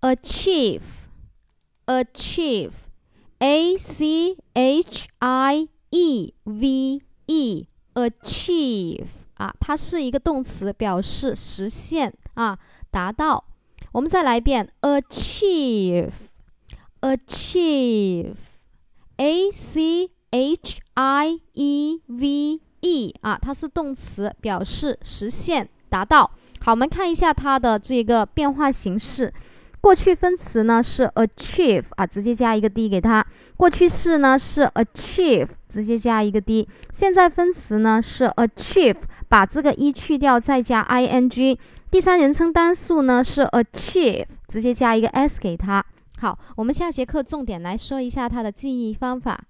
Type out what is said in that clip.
achieve，achieve，a c h i e v e，achieve 啊，它是一个动词，表示实现啊，达到。我们再来一遍，achieve，achieve，a c h i e v e 啊，它是动词，表示实现、达到。好，我们看一下它的这个变化形式。过去分词呢是 achieve 啊，直接加一个 d 给它。过去式呢是 achieve，直接加一个 d。现在分词呢是 achieve，把这个一去掉，再加 i n g。第三人称单数呢是 achieve，直接加一个 s 给它。好，我们下节课重点来说一下它的记忆方法。